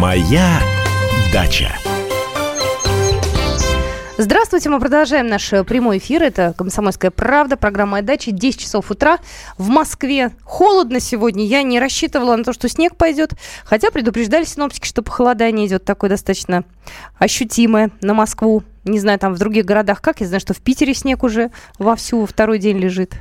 Моя дача. Здравствуйте, мы продолжаем наш э, прямой эфир. Это «Комсомольская правда», программа «Дача», 10 часов утра. В Москве холодно сегодня. Я не рассчитывала на то, что снег пойдет. Хотя предупреждали синоптики, что похолодание идет такое достаточно ощутимое на Москву. Не знаю, там в других городах как. Я знаю, что в Питере снег уже вовсю второй день лежит.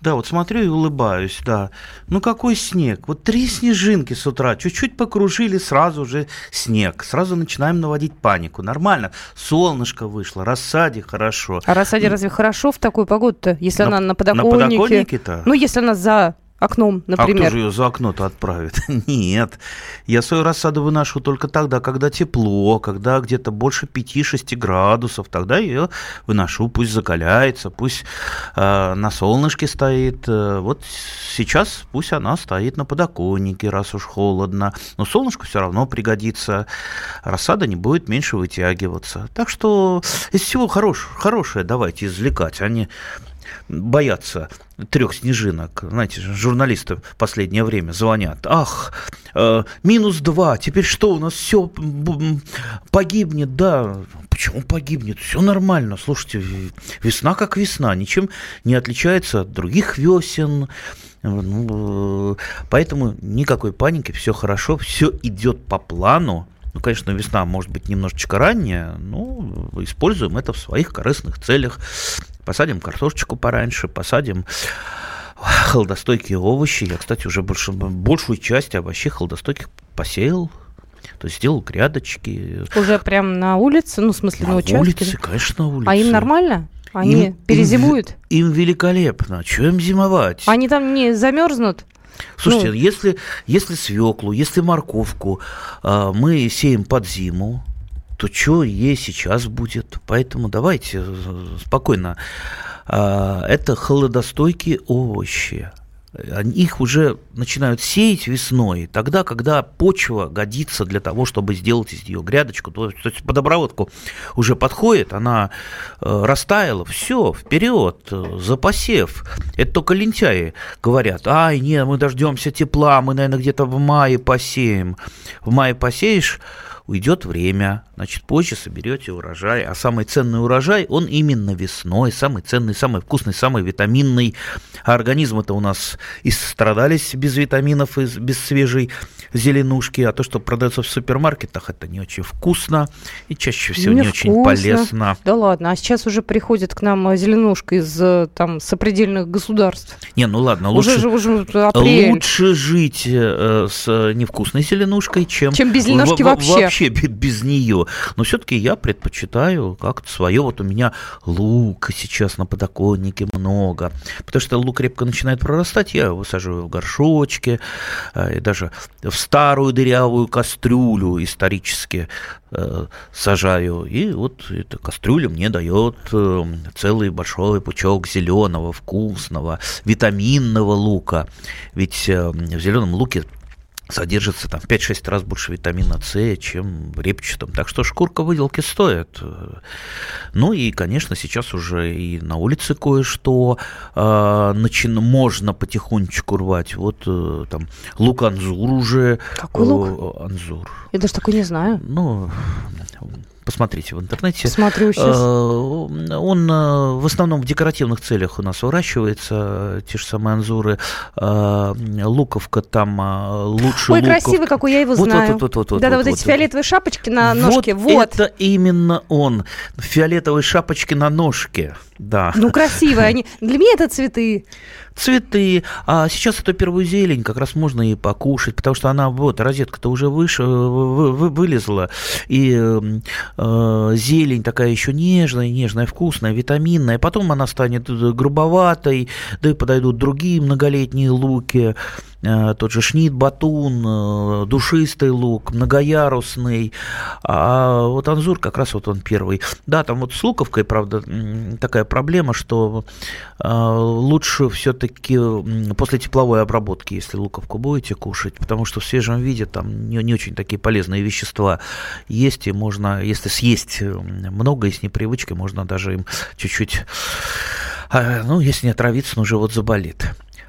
Да, вот смотрю и улыбаюсь, да. Ну какой снег? Вот три снежинки с утра, чуть-чуть покружили, сразу же снег. Сразу начинаем наводить панику. Нормально. Солнышко вышло, рассаде хорошо. А рассаде разве хорошо в такую погоду-то, если на, она на подоконнике? На подоконнике-то? Ну, если она за окном, например. А кто же ее за окно-то отправит? Нет. Я свою рассаду выношу только тогда, когда тепло, когда где-то больше 5-6 градусов. Тогда ее выношу, пусть закаляется, пусть э, на солнышке стоит. Э, вот сейчас пусть она стоит на подоконнике, раз уж холодно. Но солнышко все равно пригодится. Рассада не будет меньше вытягиваться. Так что из всего хорош, хорошее давайте извлекать, а не боятся трех снежинок. Знаете, журналисты в последнее время звонят. Ах, э, минус два, теперь что, у нас все погибнет, да. Почему погибнет? Все нормально. Слушайте, весна как весна, ничем не отличается от других весен. Ну, поэтому никакой паники, все хорошо, все идет по плану. Ну, конечно, весна может быть немножечко ранняя, но используем это в своих корыстных целях. Посадим картошечку пораньше, посадим холодостойкие овощи. Я, кстати, уже больше, большую часть овощей холодостойких посеял, то есть сделал грядочки. Уже прям на улице, ну, в смысле, на, на участке? улице, конечно, на улице. А им нормально? Они им, перезимуют? Им, им великолепно. Что им зимовать? Они там не замерзнут? Слушайте, ну, если, если свеклу, если морковку э, мы сеем под зиму, то что ей сейчас будет? Поэтому давайте спокойно. Э, это холодостойкие овощи их уже начинают сеять весной, тогда, когда почва годится для того, чтобы сделать из нее грядочку, то, то есть под обработку уже подходит, она э, растаяла, все, вперед, за посев. Это только лентяи говорят, ай, нет, мы дождемся тепла, мы, наверное, где-то в мае посеем. В мае посеешь, уйдет время, значит, позже соберете урожай. А самый ценный урожай, он именно весной, самый ценный, самый вкусный, самый витаминный. А организмы-то у нас и страдались без витаминов, и без свежей зеленушки, а то, что продается в супермаркетах, это не очень вкусно и чаще всего не, не очень полезно. Да ладно, а сейчас уже приходит к нам зеленушка из там сопредельных государств. Не, ну ладно, лучше, уже, уже апрель. лучше жить э, с невкусной зеленушкой, чем, чем без зеленушки вообще. вообще без нее. Но все-таки я предпочитаю как-то свое. Вот у меня лук сейчас на подоконнике много. Потому что лук крепко начинает прорастать, я его высаживаю в горшочке, э, и даже в старую дырявую кастрюлю исторически э, сажаю. И вот эта кастрюля мне дает э, целый большой пучок зеленого, вкусного, витаминного лука. Ведь в зеленом луке содержится там 5-6 раз больше витамина С, чем в репчатом. Так что шкурка выделки стоит. Ну и, конечно, сейчас уже и на улице кое-что э, начин, можно потихонечку рвать. Вот э, там лук анзур уже. Какой лук? Э, анзур. Я даже такой не знаю. Ну, посмотрите в интернете. Смотрю сейчас. Э, он э, в основном в декоративных целях у нас выращивается, те же самые анзуры. Э, луковка там лучше Ой, красивый какой, я его знаю. Вот, вот, вот, вот, да, да, вот, вот эти вот, фиолетовые шапочки на ножке. Вот это именно он. Фиолетовые шапочки на ножке. Да. Ну, красивые они. Для меня это цветы. Цветы. А сейчас эту первую зелень как раз можно и покушать, потому что она, вот, розетка-то уже выше, вы, вы, вылезла, и э, зелень такая еще нежная, нежная, вкусная, витаминная. Потом она станет грубоватой, да и подойдут другие многолетние луки. Э, тот же шнит батун, э, душистый лук, многоярусный, а вот анзур как раз вот он первый. Да, там вот с луковкой, правда, такая проблема, что э, лучше все-таки после тепловой обработки, если луковку будете кушать, потому что в свежем виде там не, не очень такие полезные вещества есть, и можно, если съесть много и с непривычкой, можно даже им чуть-чуть, ну, если не отравиться, но живот заболит.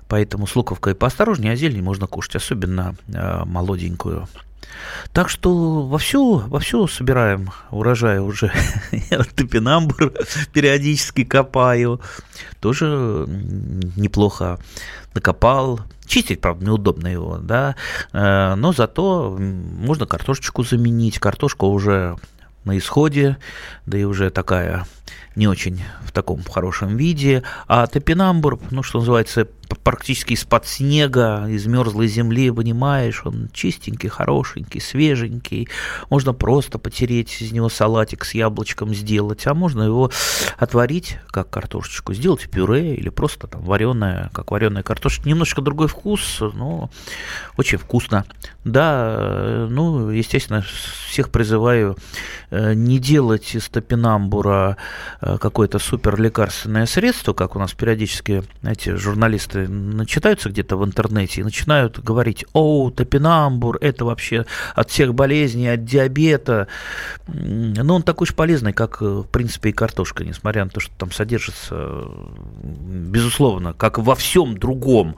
Поэтому с луковкой поосторожнее, а зелень можно кушать, особенно э, молоденькую. Так что вовсю, вовсю собираем урожай уже. Я топинамбур периодически копаю. Тоже неплохо накопал. Чистить, правда, неудобно его, да, э, но зато можно картошечку заменить. Картошка уже на исходе, да и уже такая не очень в таком хорошем виде. А топинамбур, ну, что называется, практически из-под снега, из мерзлой земли вынимаешь, он чистенький, хорошенький, свеженький. Можно просто потереть из него салатик с яблочком сделать, а можно его отварить, как картошечку, сделать пюре или просто там вареная, как вареная картошка. Немножко другой вкус, но очень вкусно. Да, ну, естественно, всех призываю э, не делать из топинамбура э, какое-то супер лекарственное средство, как у нас периодически эти журналисты начитаются где-то в интернете и начинают говорить, о, топинамбур, это вообще от всех болезней, от диабета. Но он такой же полезный, как, в принципе, и картошка, несмотря на то, что там содержится, безусловно, как во всем другом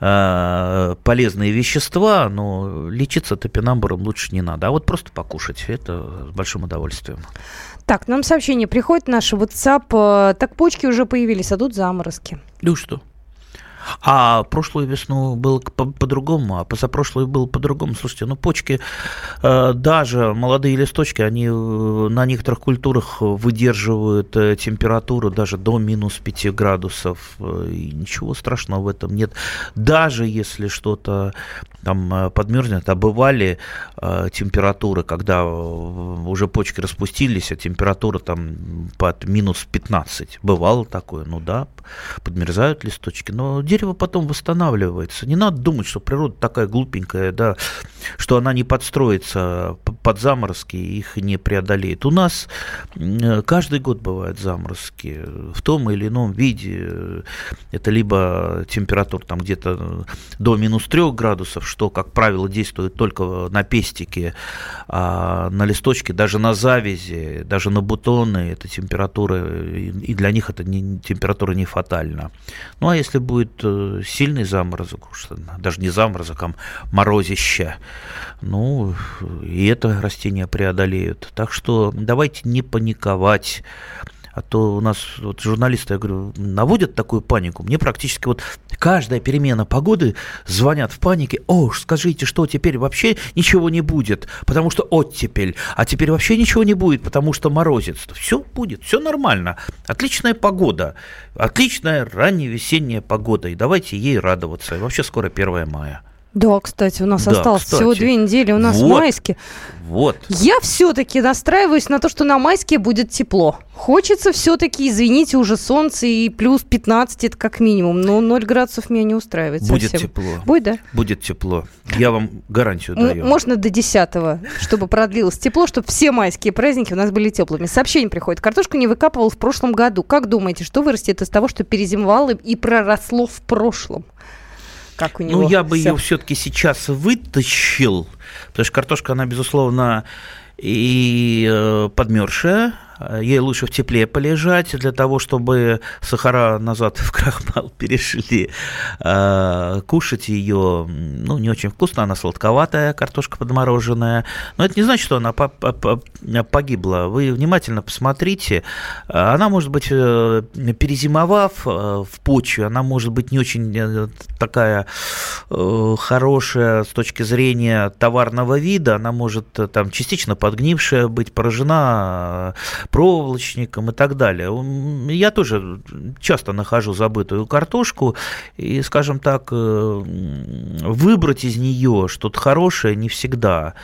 э, полезные вещества, но лечиться топинамбуром лучше не надо. А вот просто покушать, это с большим удовольствием. Так, нам сообщение приходит наш WhatsApp. Э, так почки уже появились, а тут заморозки. Ну что? А прошлую весну было по-другому, а позапрошлую было по-другому. Слушайте, ну почки, э, даже молодые листочки, они э, на некоторых культурах выдерживают э, температуру даже до минус 5 градусов. И ничего страшного в этом нет. Даже если что-то там подмерзнет, а бывали температуры, когда уже почки распустились, а температура там под минус 15. Бывало такое, ну да, подмерзают листочки, но дерево потом восстанавливается. Не надо думать, что природа такая глупенькая, да, что она не подстроится под заморозки и их не преодолеет. У нас каждый год бывают заморозки в том или ином виде. Это либо температура там где-то до минус 3 градусов, что, как правило, действует только на пестике, а на листочке, даже на завязи, даже на бутоны, эта температура, и для них это не, температура не фатальна. Ну, а если будет Э, сильный заморозок, даже не заморозок, а морозище. Ну, и это растения преодолеют. Так что давайте не паниковать. А то у нас вот журналисты, я говорю, наводят такую панику. Мне практически вот каждая перемена погоды звонят в панике. О, скажите, что теперь вообще ничего не будет, потому что оттепель. А теперь вообще ничего не будет, потому что морозец. Все будет, все нормально. Отличная погода. Отличная ранняя весенняя погода. И давайте ей радоваться. И вообще скоро 1 мая. Да, кстати, у нас да, осталось кстати. всего две недели, у нас вот, майские. Вот. Я все-таки настраиваюсь на то, что на майске будет тепло. Хочется все-таки, извините, уже солнце и плюс 15, это как минимум. Но 0 градусов меня не устраивает Будет совсем. тепло. Будет, да? Будет тепло. Я вам гарантию даю. Можно до 10 чтобы продлилось тепло, чтобы все майские праздники у нас были теплыми. Сообщение приходит. Картошку не выкапывал в прошлом году. Как думаете, что вырастет из того, что перезимовало и проросло в прошлом? Как у ну, него. Ну, я бы все. ее все-таки сейчас вытащил, потому что картошка, она, безусловно, и э, подмерзшая, ей лучше в тепле полежать для того, чтобы сахара назад в крахмал перешли. А, кушать ее, ну, не очень вкусно, она сладковатая, картошка подмороженная. Но это не значит, что она погибла. Вы внимательно посмотрите. Она может быть, э, перезимовав э, в почве, она может быть не очень э, такая хорошая с точки зрения товарного вида, она может там частично подгнившая быть, поражена проволочником и так далее. Я тоже часто нахожу забытую картошку, и, скажем так, э, выбрать из нее что-то хорошее не всегда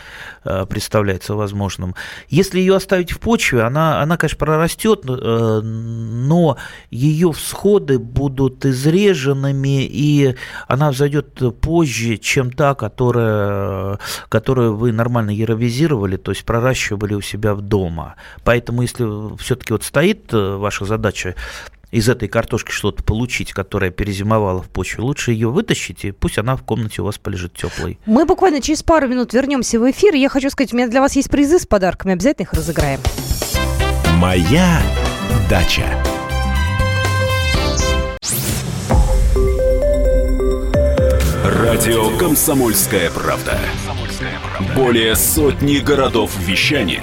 э, представляется возможным. Если ее оставить в почве, она, она конечно, прорастет, э, но ее всходы будут изреженными, и она взойдет позже, чем та, которая, которую вы нормально яровизировали, то есть проращивали у себя в дома. Поэтому, если если все-таки вот стоит э, ваша задача из этой картошки что-то получить, которая перезимовала в почве, лучше ее вытащить, и пусть она в комнате у вас полежит теплой. Мы буквально через пару минут вернемся в эфир. Я хочу сказать, у меня для вас есть призы с подарками. Обязательно их разыграем. Моя дача. Радио «Комсомольская правда». Более сотни городов вещания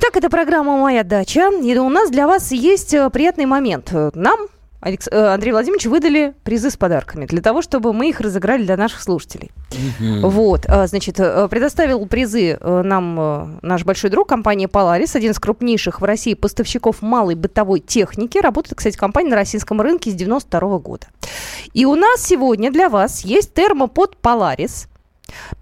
Итак, это программа «Моя дача». И у нас для вас есть э, приятный момент. Нам, Алекс... э, Андрей Владимирович, выдали призы с подарками для того, чтобы мы их разыграли для наших слушателей. Вот, э, значит, предоставил призы нам наш большой друг, компания Polaris, один из крупнейших в России поставщиков малой бытовой техники. Работает, кстати, компания на российском рынке с 92 года. И у нас сегодня для вас есть термопод Polaris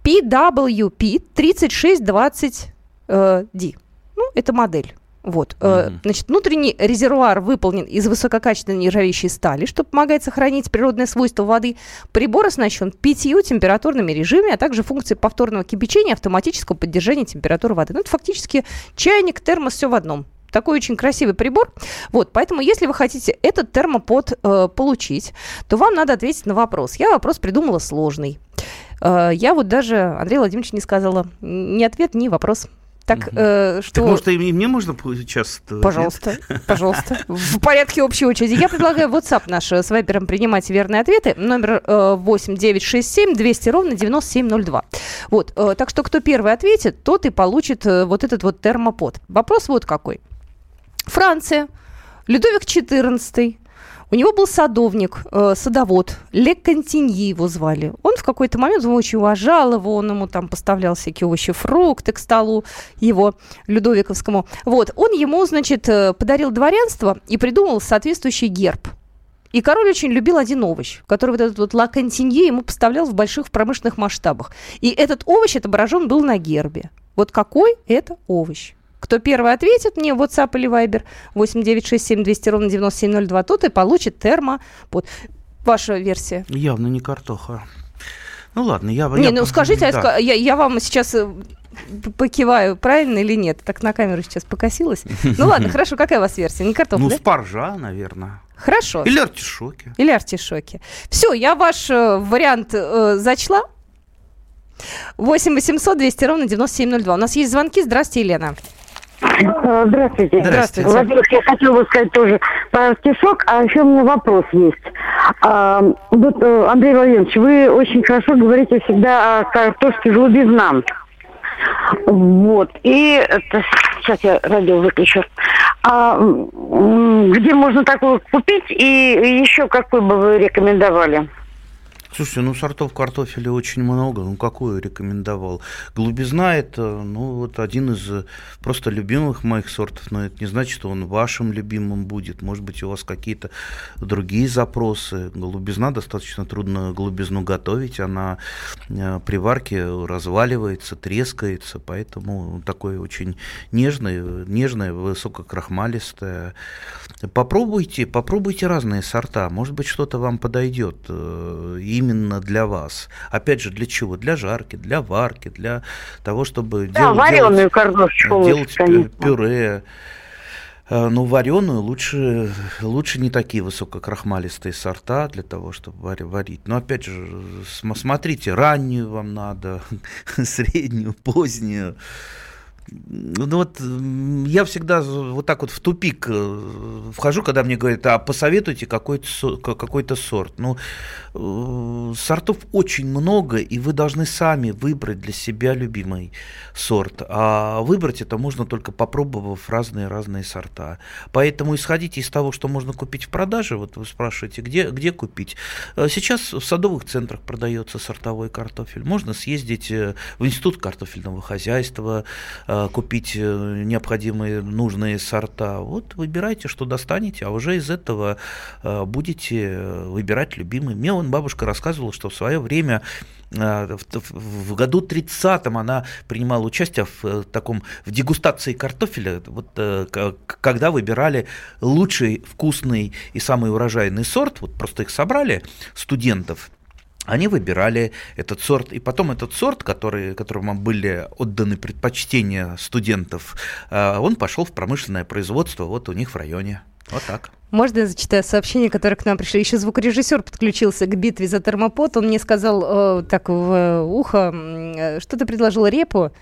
PWP 3620D. Ну, это модель. Вот. Мгм. Значит, внутренний резервуар выполнен из высококачественной нержавеющей стали, что помогает сохранить природное свойство воды. Прибор оснащен пятью температурными режимами, а также функцией повторного кипячения и автоматического поддержания температуры воды. Ну, это фактически чайник, термос, все в одном. Такой очень красивый прибор. Вот, поэтому, если вы хотите этот термопод э, получить, то вам надо ответить на вопрос. Я вопрос придумала сложный. Э, я вот даже Андрею Владимировичу не сказала ни ответ, ни вопрос. Так, э, что... Так, может, и мне можно сейчас? Пожалуйста, пожалуйста. В порядке общей очереди. Я предлагаю WhatsApp наш с вайпером принимать верные ответы. Номер э, 8967 200 ровно 9702. Вот, э, так что кто первый ответит, тот и получит э, вот этот вот термопод. Вопрос вот какой. Франция. Людовик XIV. У него был садовник, э, садовод, Ле Континьи его звали. Он в какой-то момент он очень уважал его, он ему там поставлял всякие овощи, фрукты к столу его Людовиковскому. Вот, он ему, значит, э, подарил дворянство и придумал соответствующий герб. И король очень любил один овощ, который вот этот вот ла Континье ему поставлял в больших промышленных масштабах. И этот овощ отображен был на гербе. Вот какой это овощ? Кто первый ответит мне в WhatsApp или Viber 8967 200 ровно 9702, тот и получит термо. Вот. Ваша версия. Явно не картоха. Ну ладно, я... Не, я ну скажите, а да. ска- я, я вам сейчас э, покиваю, правильно или нет? Так на камеру сейчас покосилась. Ну ладно, хорошо, какая у вас версия? Не картофель, Ну, да? спаржа, наверное. Хорошо. Или артишоки. Или артишоки. Все, я ваш э, вариант э, зачла. 8 800 200 ровно 9702. У нас есть звонки. Здравствуйте, Елена. Э, Здравствуйте. Здравствуйте. Во-первых, я хотела бы сказать тоже про артишок, а еще у меня вопрос есть. А, вот, э, Андрей Владимирович, вы очень хорошо говорите всегда о картошке желудизна. Вот. И это, сейчас я радио выключу. А, где можно такую купить и еще какой бы вы рекомендовали? Слушайте, ну сортов картофеля очень много. Ну какую рекомендовал? Голубизна это, ну вот один из э, просто любимых моих сортов, но это не значит, что он вашим любимым будет. Может быть, у вас какие-то другие запросы. Голубизна достаточно трудно голубизну готовить, она э, при варке разваливается, трескается, поэтому такой очень нежный, нежная, высококрахмалистая. Попробуйте, попробуйте разные сорта. Может быть, что-то вам подойдет э, именно для вас. Опять же, для чего? Для жарки, для варки, для того, чтобы Да, дел- вареную делать, картошечку лучше, делать пю- конечно. пюре. Э, Ну, вареную лучше, лучше не такие высококрахмалистые сорта для того, чтобы вари- варить. Но опять же, см- смотрите, раннюю вам надо, среднюю, позднюю. Ну вот м, я всегда вот так вот в тупик э, вхожу, когда мне говорят, а посоветуйте какой-то какой-то сорт. Ну, э, сортов очень много, и вы должны сами выбрать для себя любимый сорт. А выбрать это можно только попробовав разные-разные сорта. Поэтому исходите из того, что можно купить в продаже. Вот вы спрашиваете, где, где купить. Э, Сейчас в садовых центрах продается сортовой картофель. Можно съездить в институт картофельного хозяйства, купить э, необходимые нужные сорта. Вот выбирайте, что достанете, а уже из этого э, будете э, выбирать любимый. Мне вон бабушка рассказывала, что в свое время э, в, году 30-м она принимала участие в э, таком в дегустации картофеля, вот когда выбирали лучший, вкусный и самый урожайный сорт, вот просто их собрали студентов они выбирали этот сорт, и потом этот сорт, который, которому были отданы предпочтения студентов, э, он пошел в промышленное производство вот у них в районе. Вот так. Можно я зачитаю сообщение, которое к нам пришло? Еще звукорежиссер подключился к битве за термопод. Он мне сказал э, так в ухо, э, что ты предложил репу?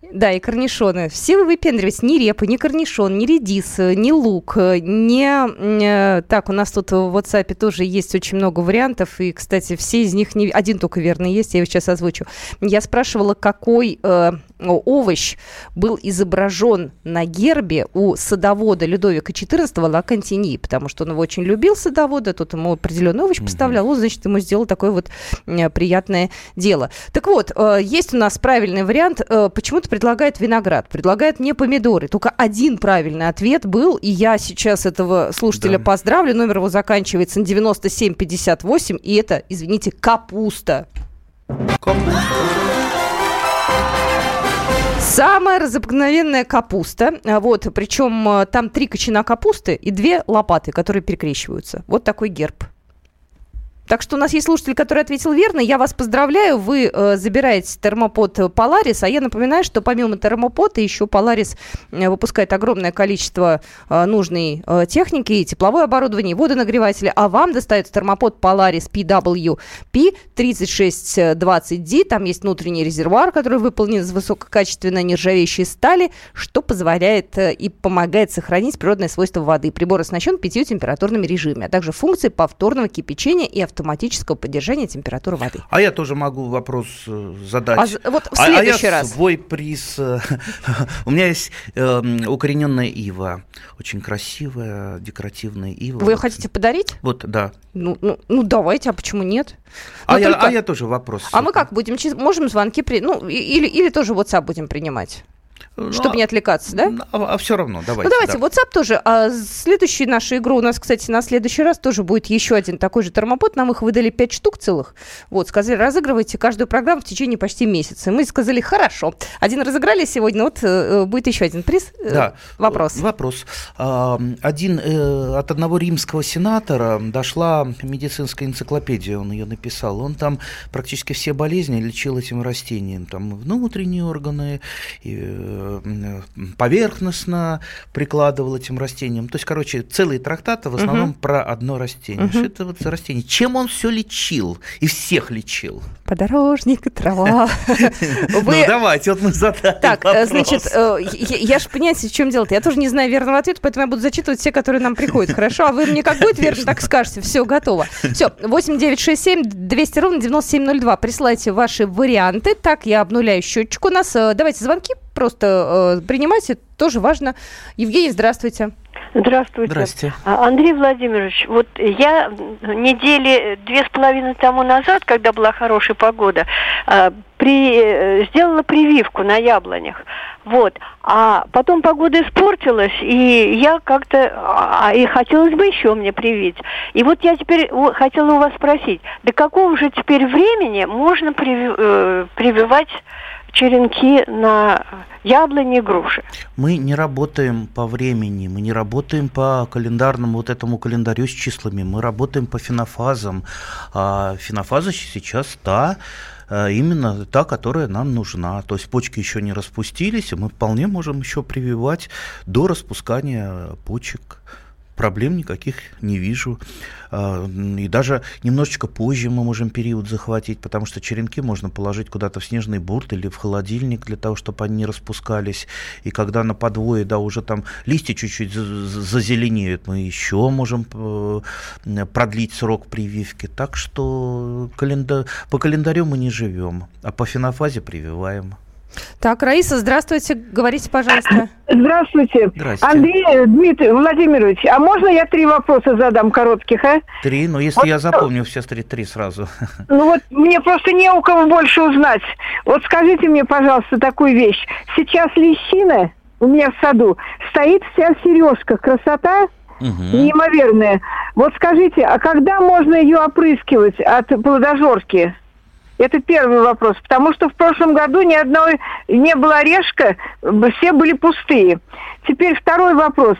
Да, и корнишоны. Все вы выпендриваетесь. Ни репа, ни корнишон, ни редис, ни лук, не... Так, у нас тут в WhatsApp тоже есть очень много вариантов. И, кстати, все из них... Не... Один только верный есть, я его сейчас озвучу. Я спрашивала, какой э, овощ был изображен на гербе у садовода Людовика XIV Лакантини, потому что он его очень любил, садовода, тут ему определенный овощ поставлял, он, значит, ему сделал такое вот э, приятное дело. Так вот, э, есть у нас правильный вариант. Э, почему-то предлагает виноград, предлагает мне помидоры. Только один правильный ответ был, и я сейчас этого слушателя да. поздравлю. Номер его заканчивается на 9758, и это, извините, капуста. Капуста. Самая разобыкновенная капуста. Вот, причем э, там три кочана капусты и две лопаты, которые перекрещиваются. Вот такой герб. Так что у нас есть слушатель, который ответил верно. Я вас поздравляю. Вы э, забираете термопод Polaris. А я напоминаю, что помимо термопода еще Polaris э, выпускает огромное количество э, нужной э, техники, и тепловое оборудование, и водонагреватели. А вам достается термопод Polaris PWP 3620D. Там есть внутренний резервуар, который выполнен из высококачественной нержавеющей стали, что позволяет э, и помогает сохранить природные свойства воды. Прибор оснащен пятью температурными режимами, а также функцией повторного кипячения и автоматического автоматического поддержания температуры воды. А я тоже могу вопрос э, задать. А, вот в следующий а, а я раз. свой приз. Э, у меня есть э, укорененная ива, очень красивая, декоративная ива. Вы ее хотите подарить? Вот, да. Ну, ну, ну давайте, а почему нет? а, я, а я тоже вопрос. А мы как будем? Можем звонки при... Ну, или, или тоже WhatsApp будем принимать? Ну, Чтобы не отвлекаться, да? А, а все равно, давайте. Ну, давайте, да. WhatsApp тоже. А следующая наша игра у нас, кстати, на следующий раз тоже будет еще один такой же термопод. Нам их выдали 5 штук целых. Вот, сказали, разыгрывайте каждую программу в течение почти месяца. И мы сказали, хорошо. Один разыграли сегодня, вот э, будет еще один приз. Э, да. Вопрос. Вопрос. Один э, от одного римского сенатора дошла медицинская энциклопедия, он ее написал. Он там практически все болезни лечил этим растением. Там внутренние органы, и Э, поверхностно прикладывал этим растениям. То есть, короче, целые трактаты в основном угу. про одно растение. Угу. Что это вот за растение? Чем он все лечил и всех лечил? Подорожник, трава. Ну, давайте, вот мы задали Так, э, значит, э, я же понимаете, в чем дело-то. Я тоже не знаю верного ответа, поэтому я буду зачитывать все, которые нам приходят. Хорошо? А вы мне как будет верно, так скажете. Все, готово. Все, 8967 200 ровно 9702. Присылайте ваши варианты. Так, я обнуляю счетчик у нас. Давайте звонки просто э, принимайте, тоже важно. Евгений, здравствуйте. Здравствуйте. Здравствуйте. А, Андрей Владимирович, вот я недели две с половиной тому назад, когда была хорошая погода, а, при, э, сделала прививку на яблонях. Вот. А потом погода испортилась, и я как-то... А, и хотелось бы еще мне привить. И вот я теперь хотела у вас спросить, до какого же теперь времени можно э, прививать черенки на яблони и груши. Мы не работаем по времени, мы не работаем по календарному вот этому календарю с числами, мы работаем по фенофазам. А фенофаза сейчас та, э, именно та, которая нам нужна. То есть почки еще не распустились, и мы вполне можем еще прививать до распускания почек проблем никаких не вижу. А, и даже немножечко позже мы можем период захватить, потому что черенки можно положить куда-то в снежный бурт или в холодильник для того, чтобы они не распускались. И когда на подвое, да, уже там листья чуть-чуть зазеленеют, мы еще можем э, продлить срок прививки. Так что календар... по календарю мы не живем, а по фенофазе прививаем. Так, Раиса, здравствуйте, говорите, пожалуйста. Здравствуйте. Здравствуйте. Андрей Дмитрий Владимирович, а можно я три вопроса задам коротких, а? Три, ну если вот, я запомню все три, три сразу. Ну вот мне просто не у кого больше узнать. Вот скажите мне, пожалуйста, такую вещь. Сейчас лещина у меня в саду стоит вся в сережках. Красота угу. неимоверная. Вот скажите, а когда можно ее опрыскивать от плодожорки? Это первый вопрос. Потому что в прошлом году ни одной не было орешка, все были пустые. Теперь второй вопрос.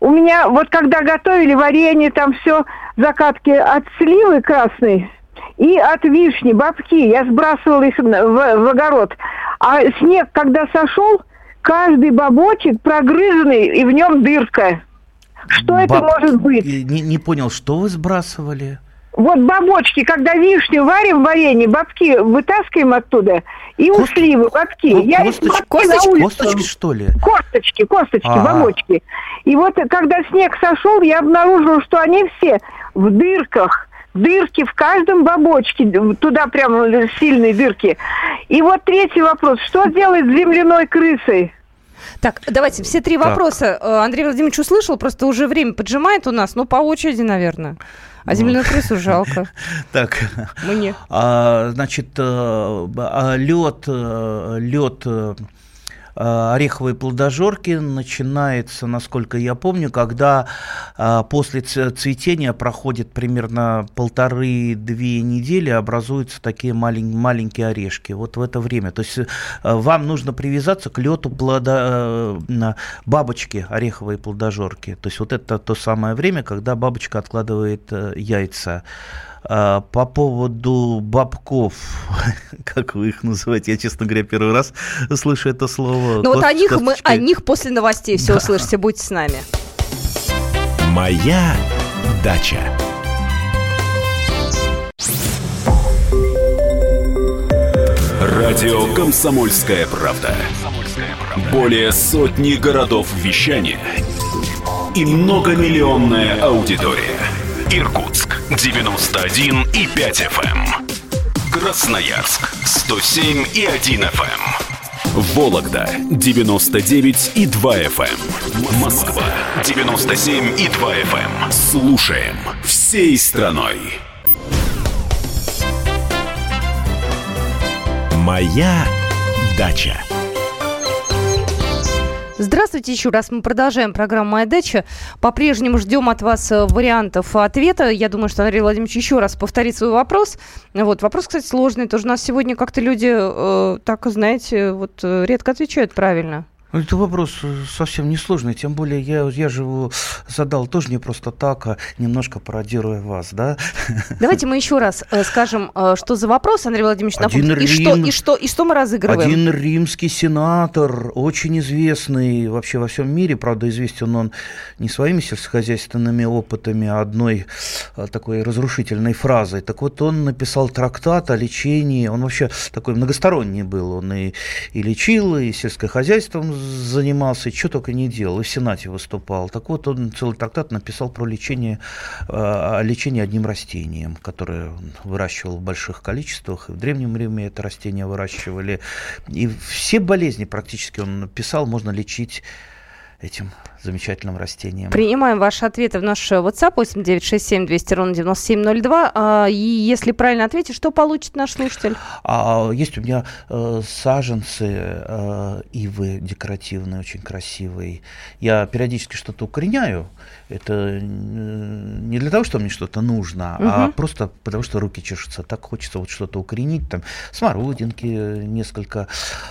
У меня вот когда готовили варенье, там все закатки от сливы красной, и от вишни, бабки. Я сбрасывала их в, в огород. А снег, когда сошел, каждый бабочек прогрызанный, и в нем дырка. Что это Баб- может быть? Не, не понял, что вы сбрасывали? Вот бабочки, когда вишню варим в варенье, бабки вытаскиваем оттуда, и у Кост- сливы бабки. Ко- Я их косточки- бабки на косточки- улицу. Косточки, что ли? Косточки, косточки, Ага. бабочки. И вот когда снег сошел, я обнаружила, что они все в дырках. Дырки в каждом бабочке, туда прям сильные дырки. И вот третий вопрос. Что делать с земляной крысой? Так, давайте все три Так. вопроса. Э, Андрей Владимирович услышал, просто уже время поджимает у нас, ну, по очереди, наверное. А Ну. земляную крысу жалко. Так, Мне. а, значит, лед, лед ореховой плодожорки начинается, насколько я помню, когда а, после цветения проходит примерно полторы-две недели, образуются такие малень- маленькие орешки. Вот в это время. То есть э, вам нужно привязаться к лету плода, э, бабочки ореховой плодожорки. То есть вот это то самое время, когда бабочка откладывает э, яйца. А, По поводу бабков, как вы их называете, я, честно говоря, первый раз слышу это слово. Ну вот о них, мы, о них после новостей все услышите. Будьте с нами. Моя дача. Радио «Комсомольская правда». Более сотни городов вещания и многомиллионная аудитория. Иркутск 91 и 5 FM. Красноярск 107 и 1 FM. Вологда 99 и 2 FM. Москва 97 и 2 FM. Слушаем всей страной. Моя дача. Здравствуйте еще раз. Мы продолжаем программу «Моя дача». По-прежнему ждем от вас э, вариантов ответа. Я думаю, что Андрей Владимирович еще раз повторит свой вопрос. Вот. Вопрос, кстати, сложный. Тоже у нас сегодня как-то люди, э, так, знаете, вот э, редко отвечают правильно. Ну, Это вопрос э, совсем несложный, тем более я, я же его задал тоже не просто так, а немножко пародируя вас, да? Давайте мы еще раз э, скажем, э, что за вопрос, Андрей Владимирович, Один напомнит. И что, Рим. и, что, и что мы разыгрываем? Один римский сенатор, очень известный вообще во всем мире, правда, известен он не своими сельскохозяйственными опытами, а одной э, такой разрушительной фразой. Так вот, он написал трактат о лечении, он вообще такой многосторонний был, он и, и лечил, и сельскохозяйством занимался, и что только не делал, и в Сенате выступал. Так вот, он целый трактат написал про лечение, э, о лечении одним растением, которое он выращивал в больших количествах, и в Древнем Риме это растение выращивали. И все болезни практически он писал, можно лечить этим замечательным растением. Принимаем ваши ответы в наш WhatsApp 8967 200 ровно 9702. А, И если правильно ответить, что получит наш слушатель? А есть у меня э, саженцы э, ивы декоративные, очень красивые. Я периодически что-то укореняю. Это э, не для того, что мне что-то нужно, а Мгм. просто потому, что руки чешутся. Так хочется вот что-то укоренить. Там смородинки несколько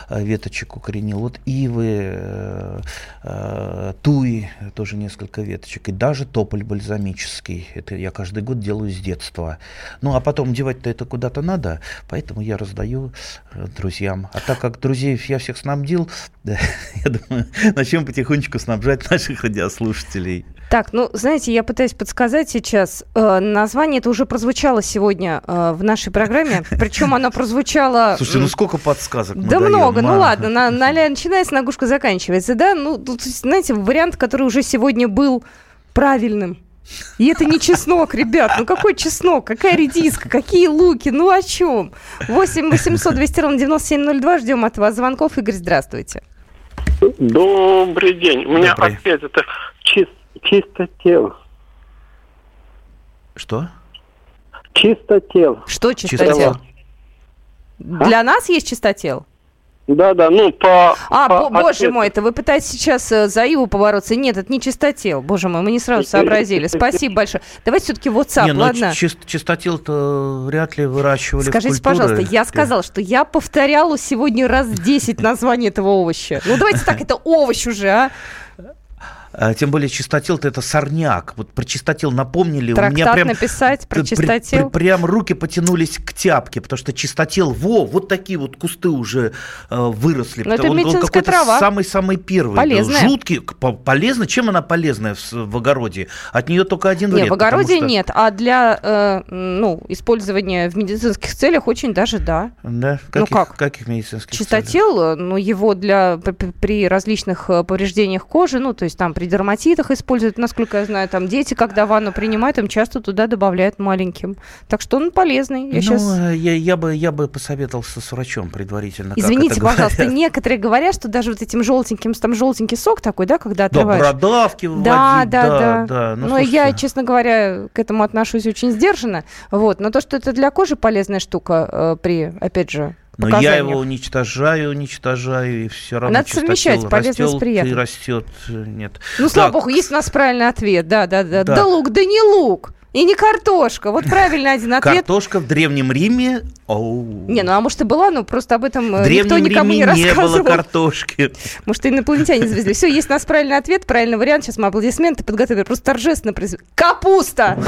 веточек укоренил. Вот ивы, э, э, туи тоже несколько веточек. И даже тополь бальзамический. Это я каждый год делаю с детства. Ну, а потом девать-то это куда-то надо, поэтому я раздаю э, друзьям. А так как друзей я всех снабдил, да, я думаю, начнем потихонечку снабжать наших радиослушателей. Так, ну, знаете, я пытаюсь подсказать сейчас. Э, название это уже прозвучало сегодня э, в нашей программе. Причем оно прозвучало... Слушайте, ну сколько подсказок Да много, ну а? ладно, на, начинается, на гушка заканчивается, да? Ну, тут, знаете, вариант, который уже сегодня был правильным. И это не чеснок, ребят. Ну какой чеснок? Какая редиска? Какие луки? Ну о чем? 8 800 200 ровно 9702. Ждем от вас звонков. Игорь, здравствуйте. Добрый день. У меня Добрый. опять это чис- чистотел. Что? Чистотел. Что чистотел? Чистотел. Для нас есть чистотел? Да-да, ну по... А, по бо- боже ответу. мой, это вы пытаетесь сейчас э, за Иву побороться. Нет, это не чистотел. Боже мой, мы не сразу сообразили. Спасибо большое. Давайте все-таки WhatsApp, не, ну ладно? чис- чистотел-то вряд ли выращивали Скажите, пожалуйста, я сказала, что я повторяла сегодня раз 10 название этого овоща. Ну, давайте так, это овощ уже, а? А, Тем более чистотел-то это сорняк. Вот про чистотел напомнили. у меня Трактат прям написать про Т- при- чистотел. при- прям руки потянулись к тяпке, потому что чистотел, во, вот такие вот кусты уже э, выросли. Но это Он- он какой-то трава. Самый-самый первый. Полезная. Жуткий. по- Полезно? Чем она полезная в, в огороде? От нее только один вред. в огороде что- нет, а для э, ну, использования в медицинских целях очень даже да. Да? Ну Каких, как? Каких медицинских? Чистотел, э, ну, его для п- п- при различных э, повреждениях кожи, ну, то есть там при дерматитах используют, насколько я знаю, там дети, когда ванну принимают, им часто туда добавляют маленьким. Так что он полезный. Я ну, щас- э, я, я бы, я бы посоветовался с врачом предварительно. Извините, пожалуйста, говорят. некоторые говорят, что даже вот этим желтеньким, там желтенький сок такой, да, когда Да, отрываешь. бородавки Да, вводить, да, да. да. Ну, но я, слушайте, честно говоря, к этому отношусь очень сдержанно. Вот. Но то, что это для кожи полезная штука э, при, опять же, Но я его уничтожаю, уничтожаю, и все равно Надо совмещать полезное с приятным. и растет. Нет. Ну, слава Так, богу, есть у нас правильный ответ. Да, да, да. Да. Да, лук, да не лук. И не картошка. Вот правильный один ответ. Картошка в Древнем Риме. Оу. Не, ну а может и была, но просто об этом в э, никто Древнем никому Риме не не было рассказывал. картошки. Может, инопланетяне завезли. Все, есть у нас правильный ответ, правильный вариант. Сейчас мы аплодисменты подготовили. Просто торжественно произвели. Капуста!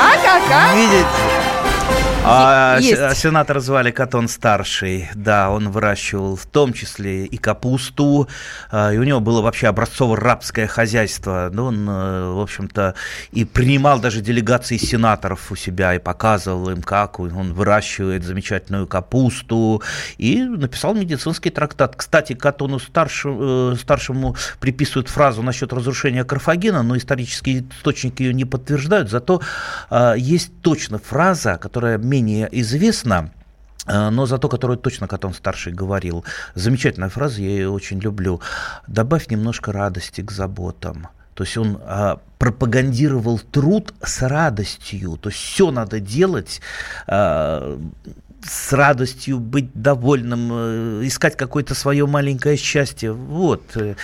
А какая? Видите? А, Есть. се- а сенатора звали Катон Старший. Да, он выращивал в том числе и капусту. а, И у него было вообще образцово-рабское хозяйство. Ну, он, э, в общем-то, и принимал даже делегации сенаторов у себя и показывал им, как он выращивает замечательную капусту. И написал медицинский трактат. Кстати, Катону Старшему, э, Старшему приписывают фразу насчет разрушения Карфагена, но исторические источники ее не подтверждают. Зато а, есть точно фраза, которая менее известна, а, но зато которую точно Катон Старший говорил. Замечательная фраза, я ее очень люблю. «Добавь немножко радости к заботам». То есть он а, пропагандировал труд с радостью. То есть все надо делать а, с радостью, быть довольным, э, искать какое-то свое маленькое счастье. Вот. э,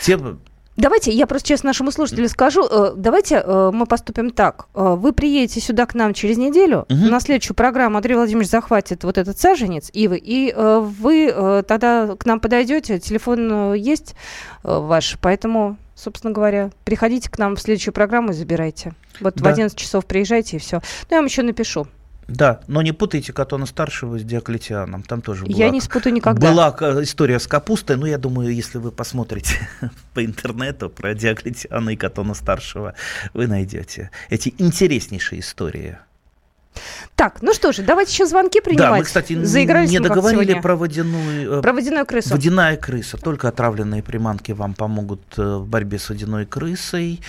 Тем, Давайте, я просто честно нашему слушателю скажу, э, давайте э, мы поступим так. Э, Вы приедете сюда к нам через неделю, Мгм. на следующую программу Андрей Владимирович захватит вот этот саженец, Ивы, и вы тогда к нам подойдете, телефон есть ваш, поэтому, собственно говоря, приходите к нам в следующую программу и забирайте. Вот в Да. 11 часов приезжайте и все. Ну, я вам еще напишу. Да, но не путайте Катона Старшего с Диоклетианом. Там тоже была, Я не спутаю никогда. была история с капустой, но я думаю, если вы посмотрите по интернету про Диоклетиана и Катона Старшего, вы найдете эти интереснейшие истории. Так, ну что же, давайте еще звонки принимать. Да, мы, кстати, Заигрались не договорили про водяную... э, Про водяную крысу. Водяная крыса. Только отравленные приманки вам помогут э, в борьбе с водяной крысой.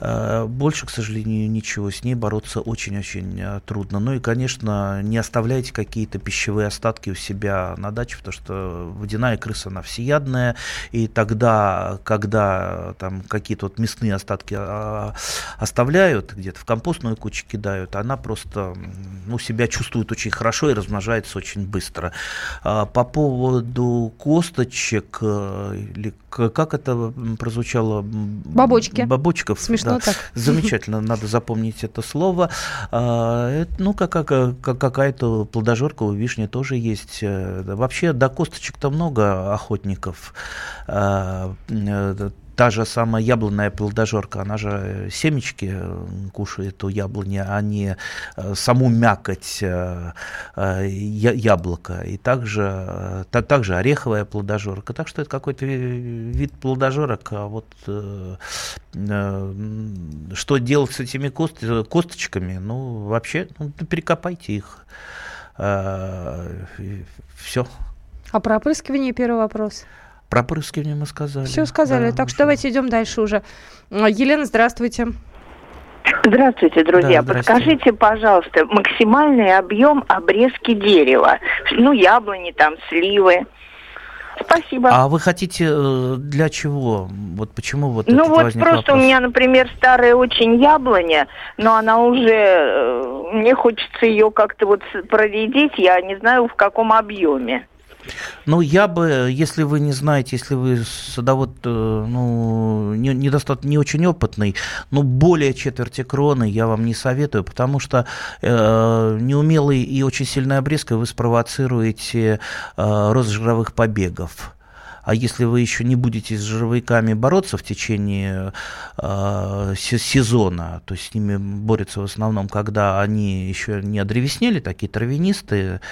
Э, Больше, к сожалению, ничего. С ней бороться очень-очень э, трудно. Ну и, конечно, не оставляйте какие-то пищевые остатки у себя на даче, потому что водяная крыса, она всеядная. И тогда, когда э, там какие-то вот мясные остатки а, оставляют, где-то в компостную кучу кидают, она просто ну, себя чувствует очень хорошо и размножается очень быстро. А, По поводу косточек, э, или как это прозвучало? Бабочки. Бабочков. Смешно да. так. Замечательно, надо запомнить это слово. А, ну, как, как- как- какая-то плодожорка у вишни тоже есть. Э, Вообще до косточек-то много охотников. Та же самая яблонная плодожорка, она же э, семечки э, кушает у яблони, а не э, саму мякоть яблока. И также, та- также ореховая плодожорка. Так что это какой-то ви- вид плодожорок. А вот что делать с этими кост- косточками? Ну, вообще, ну, перекопайте их. Все. А про опрыскивание первый вопрос. Про опрыскивание мы сказали. Все сказали. Да, так что давайте идем дальше уже. А, Елена, здравствуйте. Здравствуйте, друзья. Да, здрасте. Подскажите, пожалуйста, максимальный объем обрезки дерева. Ну, яблони, там, сливы. Спасибо. А вы хотите э, для чего? Вот почему вот ну этот вот просто вопрос? у меня, например, старая очень яблоня, но она уже, э, мне хочется ее как-то вот проредить, я не знаю в каком объеме. Ну, я бы, если вы не знаете, если вы садовод, э, ну, не, недостаточно, не очень опытный, ну, более четверти кроны я вам не советую, потому что э, неумелой и очень сильной обрезкой вы спровоцируете э, рост жировых побегов. А если вы еще не будете с жировиками бороться в течение э, сезона, то есть с ними борются в основном, когда они еще не одревеснели, такие травянистые,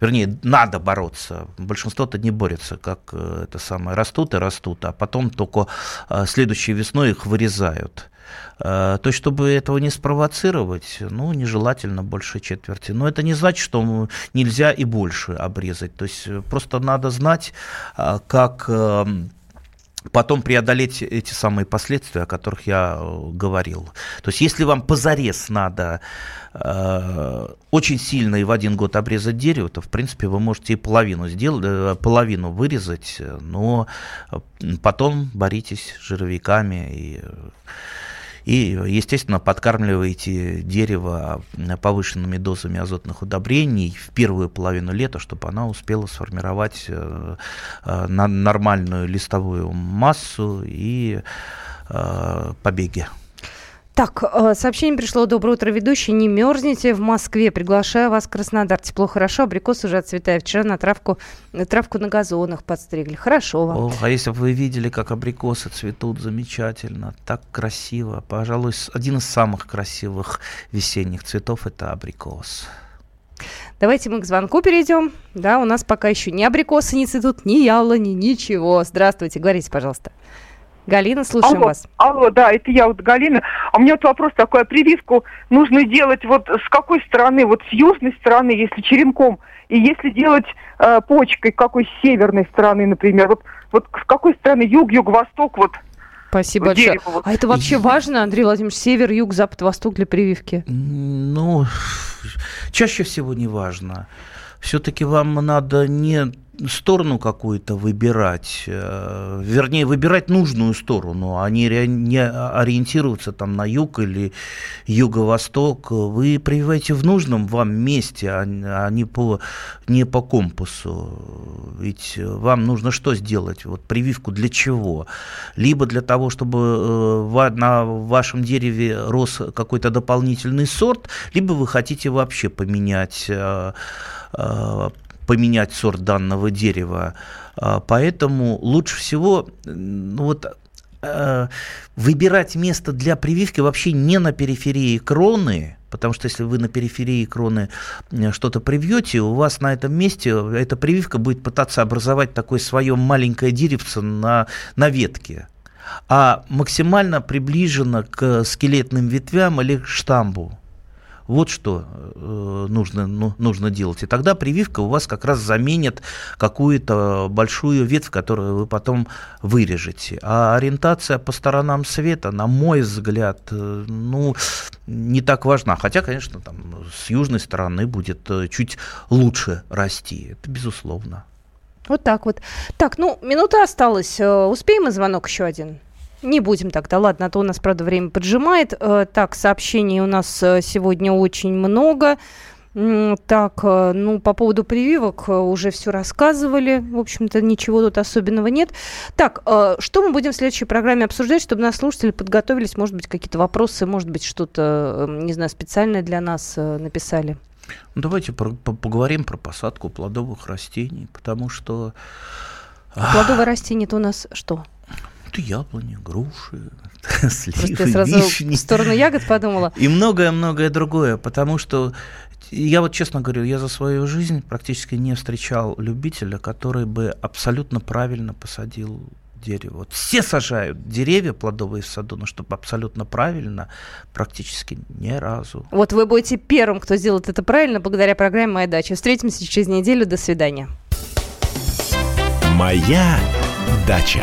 вернее, надо бороться. Большинство-то не борется, как э, это самое, растут и растут, а потом только э, следующей весной их вырезают. Э, то есть, чтобы этого не спровоцировать, ну, нежелательно больше четверти. Но это не значит, что нельзя и больше обрезать. То есть, просто надо знать, э, как потом преодолеть эти самые последствия, о которых я говорил. То есть, если вам позарез надо э, очень сильно и в один год обрезать дерево, то, в принципе, вы можете и половину, сделать, половину вырезать, но потом боритесь с жировиками и и, естественно, подкармливаете дерево повышенными дозами азотных удобрений в первую половину лета, чтобы она успела сформировать э, э, нормальную листовую массу и э, побеги. Так, э, сообщение пришло. Доброе утро, ведущий. Не мерзните в Москве. Приглашаю вас в Краснодар. Тепло хорошо, абрикос уже отцветает. Вчера на травку, на травку на газонах подстригли. Хорошо вам. О, а если бы вы видели, как абрикосы цветут замечательно, так красиво. Пожалуй, один из самых красивых весенних цветов – это абрикос. Давайте мы к звонку перейдем. Да, у нас пока еще ни абрикосы не цветут, ни яблони, ничего. Здравствуйте, говорите, пожалуйста. Галина, слушаем алло, вас. Алло, да, это я вот Галина. А у меня вот вопрос такой, а прививку нужно делать вот с какой стороны? Вот с южной стороны, если черенком, и если делать э, почкой, какой с северной стороны, например? Вот, вот с какой стороны? Юг, юг-восток, вот Спасибо большое. Вот. А это вообще важно, Андрей Владимирович, север, юг, запад, восток для прививки? Ну, чаще всего не важно. Все-таки вам надо не сторону какую-то выбирать, э, вернее, выбирать нужную сторону, а не, не ориентироваться там на юг или юго-восток. Вы прививаете в нужном вам месте, а, а не, по, не по компасу. Ведь вам нужно что сделать? Вот прививку для чего? Либо для того, чтобы э, на вашем дереве рос какой-то дополнительный сорт, либо вы хотите вообще поменять э, поменять сорт данного дерева. А, поэтому лучше всего ну, вот, э, выбирать место для прививки вообще не на периферии кроны, потому что если вы на периферии кроны э, что-то привьете, у вас на этом месте эта прививка будет пытаться образовать такое свое маленькое деревце на, на ветке а максимально приближено к скелетным ветвям или к штамбу. Вот что э, нужно, ну, нужно делать. И тогда прививка у вас как раз заменит какую-то большую ветвь, которую вы потом вырежете. А ориентация по сторонам света, на мой взгляд, э, ну, не так важна. Хотя, конечно, там с южной стороны будет э, чуть лучше расти. Это безусловно. Вот так вот. Так, ну, минута осталась. Э, успеем мы звонок еще один? Не будем тогда, ладно, а то у нас, правда, время поджимает. Э, так, сообщений у нас э, сегодня очень много. Так, э, ну, по поводу прививок уже все рассказывали. В общем-то, ничего тут особенного нет. Так, что мы будем в следующей программе обсуждать, чтобы нас слушатели подготовились? Может быть, какие-то вопросы, может быть, что-то, не знаю, специальное для нас написали? Ну, давайте про, поговорим про посадку плодовых растений, потому что... Плодовые растения это у нас что? Это яблони, груши, сливы, Просто я сразу вишни. в сторону ягод подумала. И многое-многое другое, потому что я вот честно говорю, я за свою жизнь практически не встречал любителя, который бы абсолютно правильно посадил дерево. Вот все сажают деревья плодовые в саду, но чтобы абсолютно правильно, практически ни разу. Вот вы будете первым, кто сделает это правильно, благодаря программе «Моя дача». Встретимся через неделю. До свидания. «Моя дача».